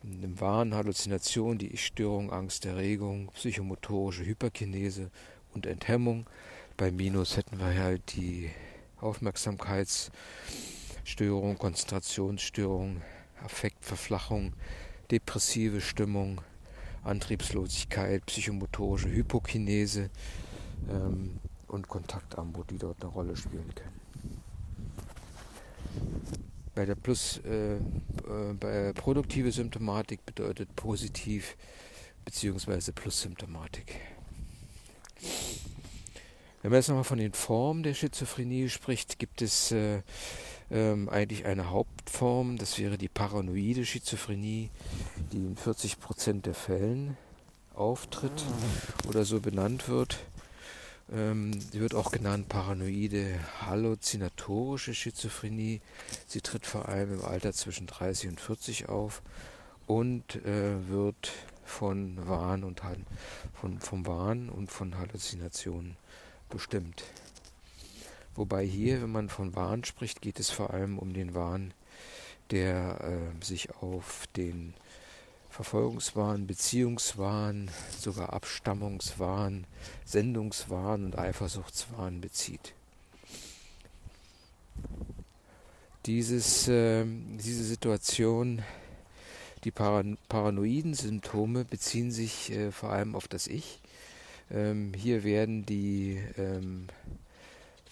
Wahn, Halluzination, die Ich-Störung, Angst, Erregung, psychomotorische Hyperkinese und Enthemmung. Bei Minus hätten wir halt die Aufmerksamkeitsstörung, Konzentrationsstörung, Affektverflachung, depressive Stimmung, Antriebslosigkeit, psychomotorische Hypokinese ähm, und Kontaktarmut, die dort eine Rolle spielen können bei der Plus, äh, äh, bei produktive Symptomatik bedeutet positiv bzw. Plus-Symptomatik. Wenn man jetzt nochmal von den Formen der Schizophrenie spricht, gibt es äh, ähm, eigentlich eine Hauptform, das wäre die paranoide Schizophrenie, die in 40% der Fällen auftritt oder so benannt wird. Ähm, sie wird auch genannt paranoide halluzinatorische Schizophrenie. Sie tritt vor allem im Alter zwischen 30 und 40 auf und äh, wird von Wahn und von, vom Wahn und von Halluzinationen bestimmt. Wobei hier, wenn man von Wahn spricht, geht es vor allem um den Wahn, der äh, sich auf den Verfolgungswahn, Beziehungswahn, sogar Abstammungswahn, Sendungswahn und Eifersuchtswahn bezieht. Dieses, äh, diese Situation, die Paran paranoiden Symptome beziehen sich äh, vor allem auf das Ich. Ähm, hier werden die ähm,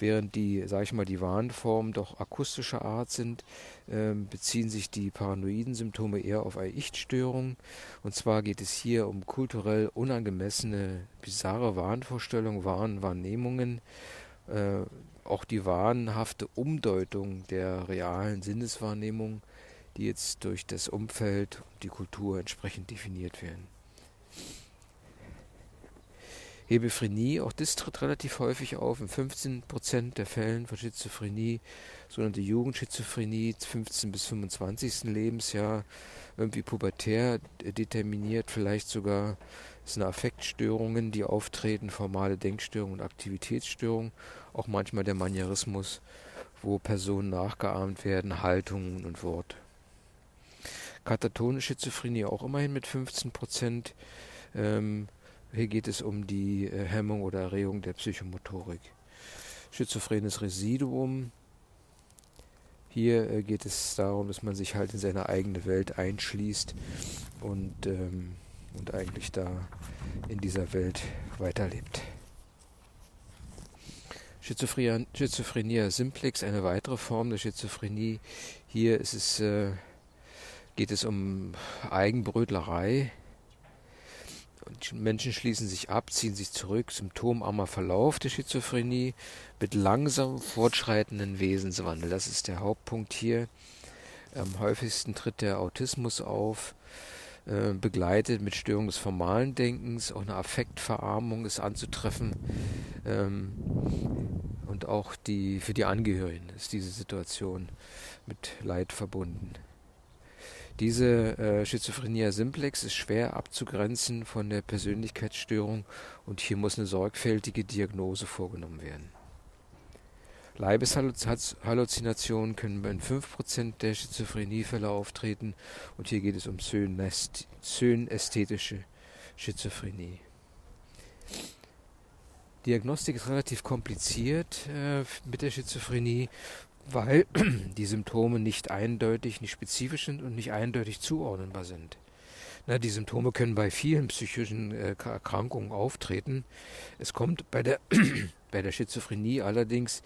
Während die, sage ich mal, die Warnformen doch akustischer Art sind, äh, beziehen sich die paranoiden Symptome eher auf eine Ich-Störung. Und zwar geht es hier um kulturell unangemessene, bizarre Wahnvorstellungen, Wahnwahrnehmungen, äh, auch die wahnhafte Umdeutung der realen Sinneswahrnehmung, die jetzt durch das Umfeld und die Kultur entsprechend definiert werden. Hebephrenie, auch das tritt relativ häufig auf. In 15% der Fällen von Schizophrenie, sogenannte Jugendschizophrenie, 15 bis 25. Lebensjahr, irgendwie pubertär determiniert, vielleicht sogar sind Affektstörungen, die auftreten, formale Denkstörungen und Aktivitätsstörungen, auch manchmal der Manierismus, wo Personen nachgeahmt werden, Haltungen und Worte. Katatonische Schizophrenie auch immerhin mit 15 Prozent. Ähm, hier geht es um die äh, Hemmung oder Erregung der Psychomotorik. Schizophrenes Residuum. Hier äh, geht es darum, dass man sich halt in seine eigene Welt einschließt und, ähm, und eigentlich da in dieser Welt weiterlebt. Schizophrenia, simplex, eine weitere Form der Schizophrenie. Hier es, äh, geht es um Eigenbrötlerei, Menschen schließen sich ab, ziehen sich zurück, symptomarmer Verlauf der Schizophrenie mit langsam fortschreitenden Wesenswandel. Das ist der Hauptpunkt hier. Am häufigsten tritt der Autismus auf, äh, begleitet mit Störung des formalen Denkens. Auch eine Affektverarmung ist anzutreffen. Ähm, und auch die, für die Angehörigen ist diese Situation mit Leid verbunden. Diese äh, Schizophrenia simplex ist schwer abzugrenzen von der Persönlichkeitsstörung und hier muss eine sorgfältige Diagnose vorgenommen werden. Leibeshalluzinationen können in 5% der Schizophreniefälle auftreten und hier geht es um zönästhetische Schizophrenie. Diagnostik ist relativ kompliziert äh, mit der Schizophrenie, weil die Symptome nicht eindeutig, nicht spezifisch sind und nicht eindeutig zuordnenbar sind. Na, die Symptome können bei vielen psychischen äh, Erkrankungen auftreten. Es kommt bei der, bei der Schizophrenie allerdings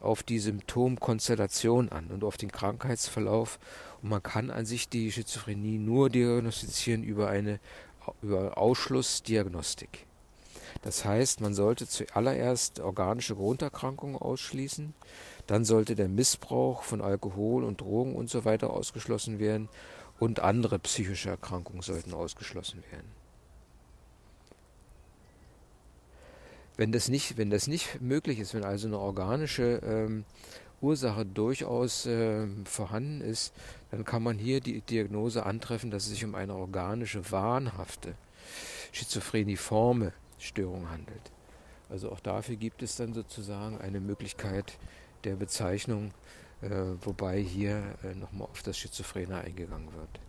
auf die Symptomkonstellation an und auf den Krankheitsverlauf. Und man kann an sich die Schizophrenie nur diagnostizieren über eine über Ausschlussdiagnostik. Das heißt, man sollte zuallererst organische Grunderkrankungen ausschließen, dann sollte der Missbrauch von Alkohol und Drogen und so ausgeschlossen werden und andere psychische Erkrankungen sollten ausgeschlossen werden. Wenn das nicht, wenn das nicht möglich ist, wenn also eine organische ähm, Ursache durchaus äh, vorhanden ist, dann kann man hier die Diagnose antreffen, dass es sich um eine organische, wahnhafte, schizophreniforme Störung handelt. Also auch dafür gibt es dann sozusagen eine Möglichkeit, der Bezeichnung, äh, wobei hier äh, nochmal auf das Schizophrene eingegangen wird.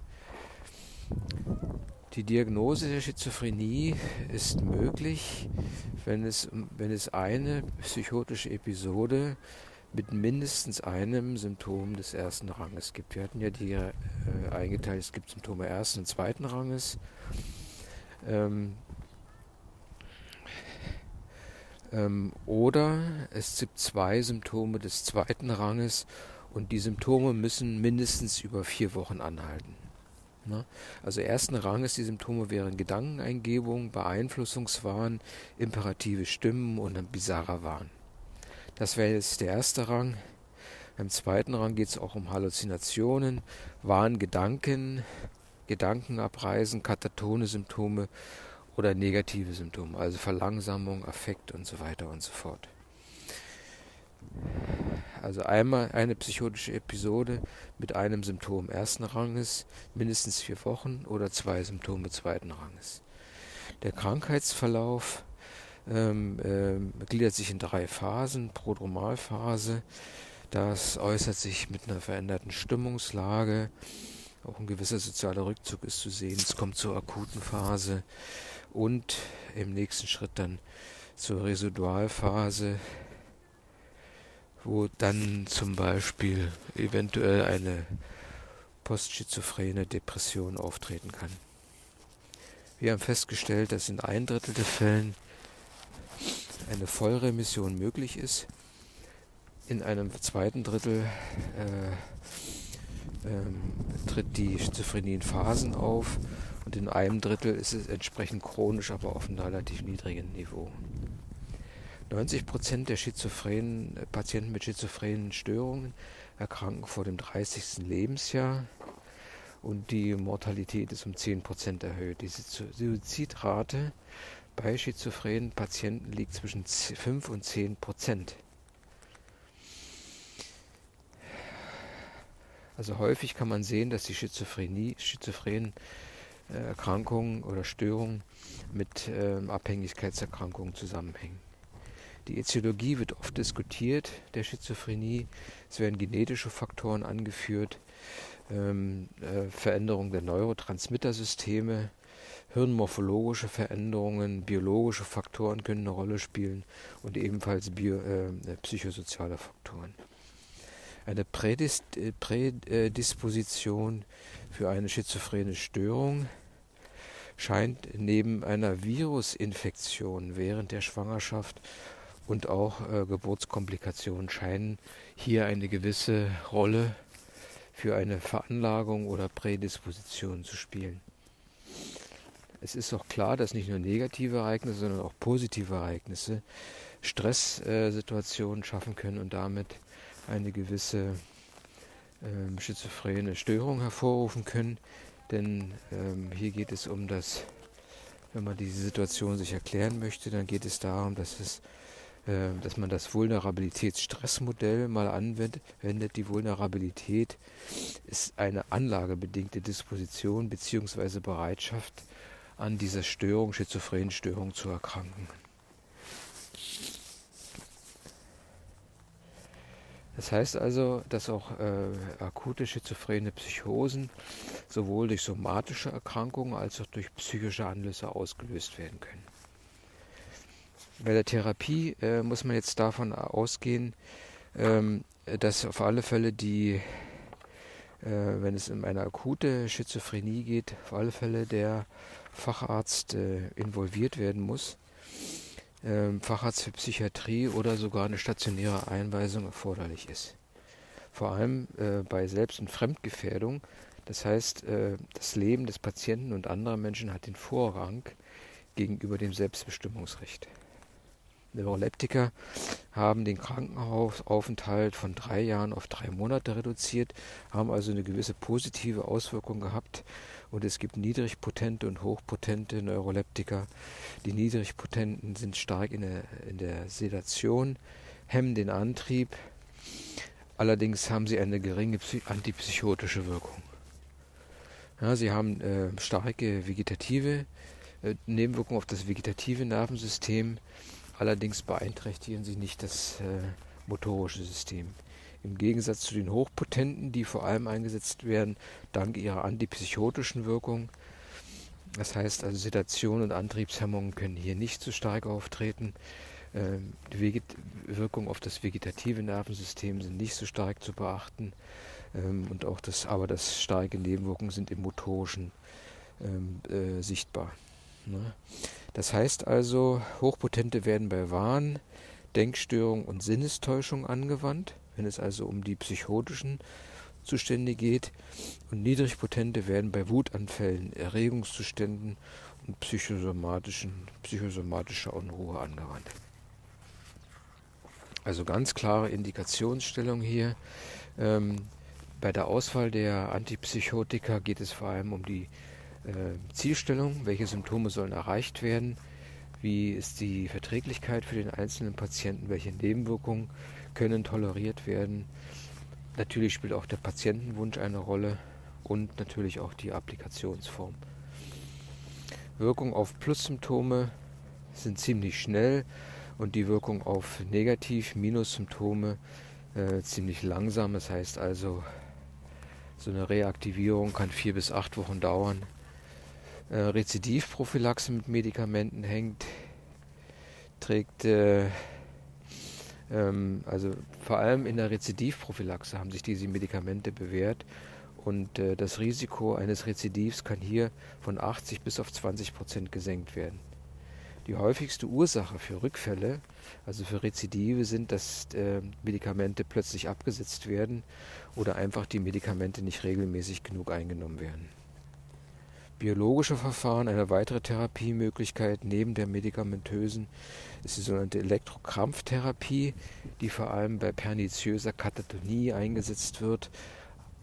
Die Diagnose der Schizophrenie ist möglich, wenn es, wenn es eine psychotische Episode mit mindestens einem Symptom des ersten Ranges gibt. Wir hatten ja die äh, eingeteilt, es gibt Symptome ersten und zweiten Ranges. Ähm, ähm, oder es gibt zwei Symptome des zweiten Ranges und die Symptome müssen mindestens über vier Wochen anhalten. Ne? Also ersten Ranges die Symptome wären Gedankeneingebung, Beeinflussungswahn, imperative Stimmen und ein bizarrer Wahn. Das wäre jetzt der erste Rang. Im zweiten Rang geht es auch um Halluzinationen, Wahngedanken, Gedankenabreisen, katatone Symptome oder negative Symptome, also Verlangsamung, Affekt und so weiter und so fort. Also einmal eine psychotische Episode mit einem Symptom ersten Ranges, mindestens vier Wochen oder zwei Symptome zweiten Ranges. Der Krankheitsverlauf ähm, äh, gliedert sich in drei Phasen. Prodromalphase, das äußert sich mit einer veränderten Stimmungslage, Auch ein gewisser sozialer Rückzug ist zu sehen. Es kommt zur akuten Phase und im nächsten Schritt dann zur Residualphase, wo dann zum Beispiel eventuell eine postschizophrene Depression auftreten kann. Wir haben festgestellt, dass in ein Drittel der Fällen eine Vollremission möglich ist. In einem zweiten Drittel äh, ähm, tritt die Schizophrenie in Phasen auf und in einem Drittel ist es entsprechend chronisch, aber auf einem relativ niedrigen Niveau. 90 Prozent der schizophrenen Patienten mit schizophrenen Störungen erkranken vor dem 30. Lebensjahr und die Mortalität ist um 10 Prozent erhöht. Die Suizidrate bei schizophrenen Patienten liegt zwischen 5 und 10 Prozent. Also häufig kann man sehen, dass die Schizophrenie, schizophrenen äh, Erkrankungen oder Störungen mit äh, Abhängigkeitserkrankungen zusammenhängen. Die Ätiologie wird oft diskutiert, der Schizophrenie. Es werden genetische Faktoren angeführt, ähm, äh, Veränderung der Neurotransmittersysteme, hirnmorphologische Veränderungen, biologische Faktoren können eine Rolle spielen und ebenfalls bio, äh, psychosoziale Faktoren. Eine äh, Prädisposition für eine schizophrene Störung scheint neben einer Virusinfektion während der Schwangerschaft und auch äh, Geburtskomplikationen scheinen hier eine gewisse Rolle für eine Veranlagung oder Prädisposition zu spielen. Es ist auch klar, dass nicht nur negative Ereignisse, sondern auch positive Ereignisse Stresssituationen äh, schaffen können und damit eine gewisse äh, schizophrene Störung hervorrufen können. Denn ähm, hier geht es um das, wenn man diese Situation sich erklären möchte, dann geht es darum, dass es äh, dass man das Vulnerabilitätsstressmodell mal anwendet. Die Vulnerabilität ist eine anlagebedingte Disposition bzw. Bereitschaft, an dieser Störung, schizophrenen Störung zu erkranken. Das heißt also, dass auch äh, akute schizophrene Psychosen sowohl durch somatische Erkrankungen als auch durch psychische Anlässe ausgelöst werden können. Bei der Therapie äh, muss man jetzt davon ausgehen, ähm, dass auf alle Fälle die, äh, wenn es um eine akute Schizophrenie geht, auf alle Fälle der Facharzt äh, involviert werden muss. Ähm, Facharzt für Psychiatrie oder sogar eine stationäre Einweisung erforderlich ist. Vor allem äh, bei Selbst- und Fremdgefährdung. Das heißt, äh, das Leben des Patienten und anderer Menschen hat den Vorrang gegenüber dem Selbstbestimmungsrecht. Neuroleptiker haben den Krankenhausaufenthalt von drei Jahren auf drei Monate reduziert, haben also eine gewisse positive Auswirkung gehabt. Und es gibt niedrigpotente und hochpotente Neuroleptiker. Die niedrigpotenten sind stark in der, in der Sedation, hemmen den Antrieb. Allerdings haben sie eine geringe antipsychotische Wirkung. Ja, sie haben äh, starke vegetative äh, Nebenwirkungen auf das vegetative Nervensystem Allerdings beeinträchtigen sie nicht das äh, motorische System. Im Gegensatz zu den Hochpotenten, die vor allem eingesetzt werden, dank ihrer antipsychotischen Wirkung. Das heißt also Sedation und Antriebshemmungen können hier nicht so stark auftreten. Ähm, die Wirkung auf das vegetative Nervensystem sind nicht so stark zu beachten. Ähm, und auch das, aber das starke Nebenwirkungen sind im motorischen ähm, äh, sichtbar. Ne? Das heißt also, Hochpotente werden bei Wahn, Denkstörung und Sinnestäuschung angewandt, wenn es also um die psychotischen Zustände geht. Und Niedrigpotente werden bei Wutanfällen, Erregungszuständen und psychosomatischen, psychosomatischer Unruhe angewandt. Also ganz klare Indikationsstellung hier. Ähm, bei der Auswahl der Antipsychotika geht es vor allem um die Zielstellung, welche Symptome sollen erreicht werden, wie ist die Verträglichkeit für den einzelnen Patienten, welche Nebenwirkungen können toleriert werden. Natürlich spielt auch der Patientenwunsch eine Rolle und natürlich auch die Applikationsform. Wirkung auf Plussymptome sind ziemlich schnell und die Wirkung auf Negativ-Minus-Symptome äh, ziemlich langsam. Das heißt also, So eine Reaktivierung kann vier bis acht Wochen dauern. Äh, Rezidivprophylaxe mit Medikamenten hängt, trägt äh, ähm, also vor allem in der Rezidivprophylaxe haben sich diese Medikamente bewährt und äh, das Risiko eines Rezidivs kann hier von 80 bis auf 20 Prozent gesenkt werden. Die häufigste Ursache für Rückfälle, also für Rezidive, sind, dass äh, Medikamente plötzlich abgesetzt werden oder einfach die Medikamente nicht regelmäßig genug eingenommen werden. Biologische Verfahren, eine weitere Therapiemöglichkeit neben der medikamentösen, ist die sogenannte Elektrokrampftherapie, die vor allem bei perniziöser Katatonie eingesetzt wird.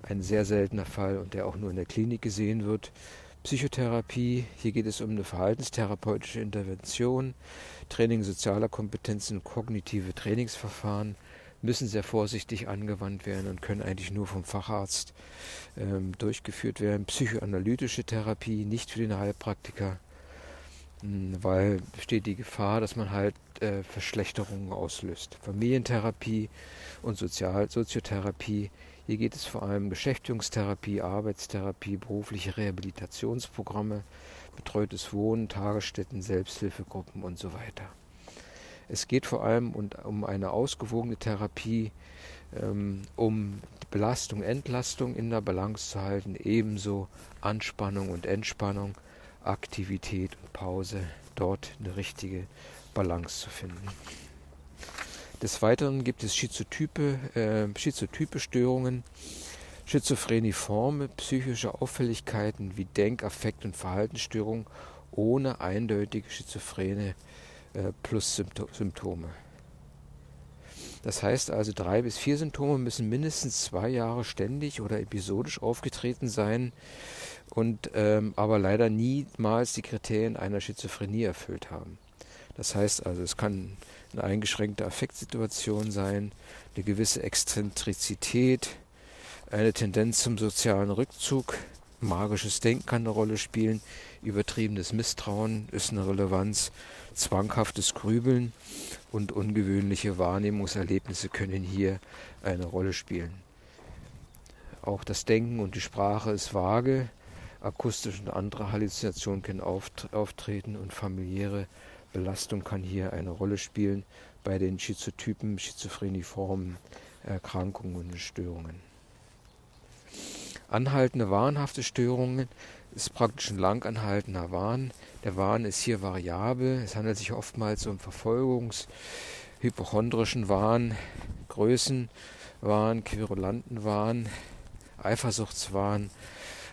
Ein sehr seltener Fall und der auch nur in der Klinik gesehen wird. Psychotherapie, hier geht es um eine verhaltenstherapeutische Intervention, Training sozialer Kompetenzen, kognitive Trainingsverfahren müssen sehr vorsichtig angewandt werden und können eigentlich nur vom Facharzt ähm, durchgeführt werden. Psychoanalytische Therapie nicht für den Heilpraktiker, hm, weil besteht die Gefahr, dass man halt äh, Verschlechterungen auslöst. Familientherapie und Sozial Soziotherapie. Hier geht es vor allem um Beschäftigungstherapie, Arbeitstherapie, berufliche Rehabilitationsprogramme, betreutes Wohnen, Tagesstätten, Selbsthilfegruppen und so weiter. Es geht vor allem um eine ausgewogene Therapie, ähm, um Belastung, Entlastung in der Balance zu halten, ebenso Anspannung und Entspannung, Aktivität und Pause, dort eine richtige Balance zu finden. Des Weiteren gibt es Schizotype, äh, Schizotype Störungen, schizophreniforme psychische Auffälligkeiten wie Denk-, Affekt- und Verhaltensstörungen ohne eindeutige schizophrene äh, plus Symptome. Das heißt also, drei bis vier Symptome müssen mindestens zwei Jahre ständig oder episodisch aufgetreten sein und ähm, aber leider niemals die Kriterien einer Schizophrenie erfüllt haben. Das heißt also, es kann eine eingeschränkte Affektsituation sein, eine gewisse Exzentrizität, eine Tendenz zum sozialen Rückzug, magisches Denken kann eine Rolle spielen, übertriebenes Misstrauen ist eine Relevanz, zwanghaftes Grübeln und ungewöhnliche Wahrnehmungserlebnisse können hier eine Rolle spielen. Auch das Denken und die Sprache ist vage, akustische und andere Halluzinationen können auftreten und familiäre Belastung kann hier eine Rolle spielen bei den Schizotypen, schizophreniformen Erkrankungen und Störungen. Anhaltende wahnhafte Störungen ist praktisch ein langanhaltender Wahn. Der Wahn ist hier variabel. Es handelt sich oftmals um Verfolgungs-, hypochondrischen Wahn, Größenwahn, Querulantenwahn, Eifersuchtswahn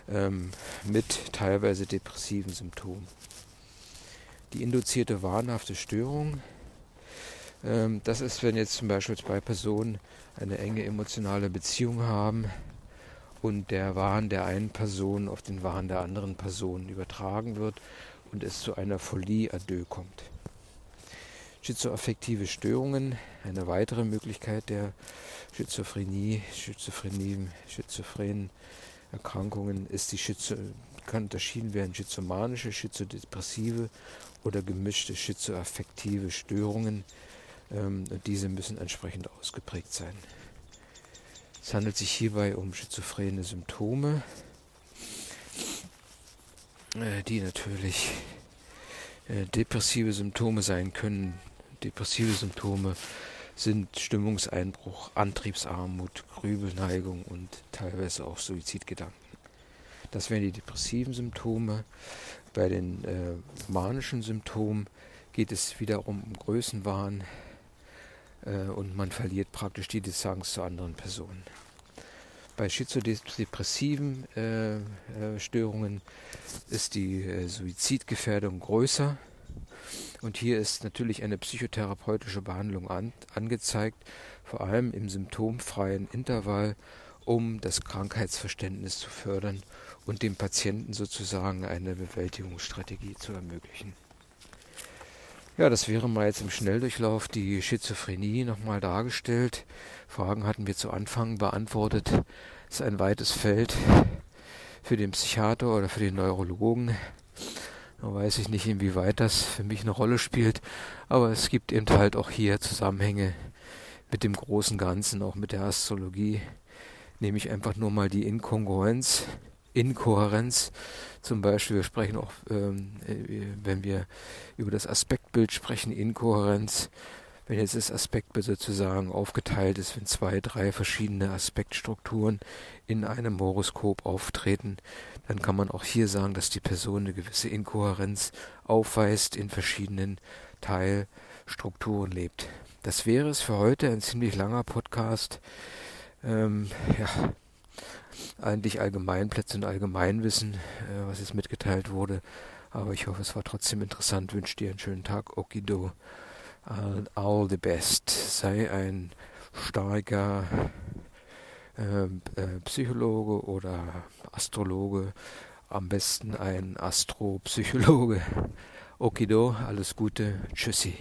ähm, mit teilweise depressiven Symptomen. Die induzierte wahnhafte Störung, ähm, das ist, wenn jetzt zum Beispiel zwei Personen eine enge emotionale Beziehung haben, und der Wahn der einen Person auf den Wahn der anderen Person übertragen wird und es zu einer Folie à deux kommt. Schizoaffektive Störungen, eine weitere Möglichkeit der Schizophrenie, Schizophrenie, schizophrenen Erkrankungen ist die Schizo kann unterschieden werden schizomanische, schizodepressive oder gemischte schizoaffektive Störungen. Ähm, diese müssen entsprechend ausgeprägt sein. Es handelt sich hierbei um schizophrene Symptome, äh, die natürlich äh, depressive Symptome sein können. Depressive Symptome sind Stimmungseinbruch, Antriebsarmut, Grübelneigung und teilweise auch Suizidgedanken. Das wären die depressiven Symptome. Bei den äh, manischen Symptomen geht es wiederum um Größenwahn, äh, und man verliert praktisch die Distanz zu anderen Personen. Bei schizodepressiven äh, äh, Störungen ist die äh, Suizidgefährdung größer. Und hier ist natürlich eine psychotherapeutische Behandlung an, angezeigt, vor allem im symptomfreien Intervall, um das Krankheitsverständnis zu fördern und dem Patienten sozusagen eine Bewältigungsstrategie zu ermöglichen. Ja, das wäre mal jetzt im Schnelldurchlauf die Schizophrenie nochmal dargestellt. Fragen hatten wir zu Anfang beantwortet. Das ist ein weites Feld für den Psychiater oder für den Neurologen. Da weiß ich nicht, inwieweit das für mich eine Rolle spielt, aber es gibt eben halt auch hier Zusammenhänge mit dem großen Ganzen, auch mit der Astrologie, nehme ich einfach nur mal die Inkongruenz, Inkohärenz. Zum Beispiel, wir sprechen auch, ähm, äh, wenn wir über das Aspektbild sprechen, Inkohärenz. Wenn jetzt das Aspektbild sozusagen aufgeteilt ist, wenn zwei, drei verschiedene Aspektstrukturen in einem Horoskop auftreten, dann kann man auch hier sagen, dass die Person eine gewisse Inkohärenz aufweist, in verschiedenen Teilstrukturen lebt. Das wäre es für heute, ein ziemlich langer Podcast. Ähm, ja, eigentlich Allgemeinplätze und Allgemeinwissen, äh, was jetzt mitgeteilt wurde. Aber ich hoffe, es war trotzdem interessant. Wünsche dir einen schönen Tag. Okido. All, all the best. Sei ein starker äh, äh, Psychologe oder Astrologe. Am besten ein Astropsychologe. Okido, alles Gute. Tschüssi.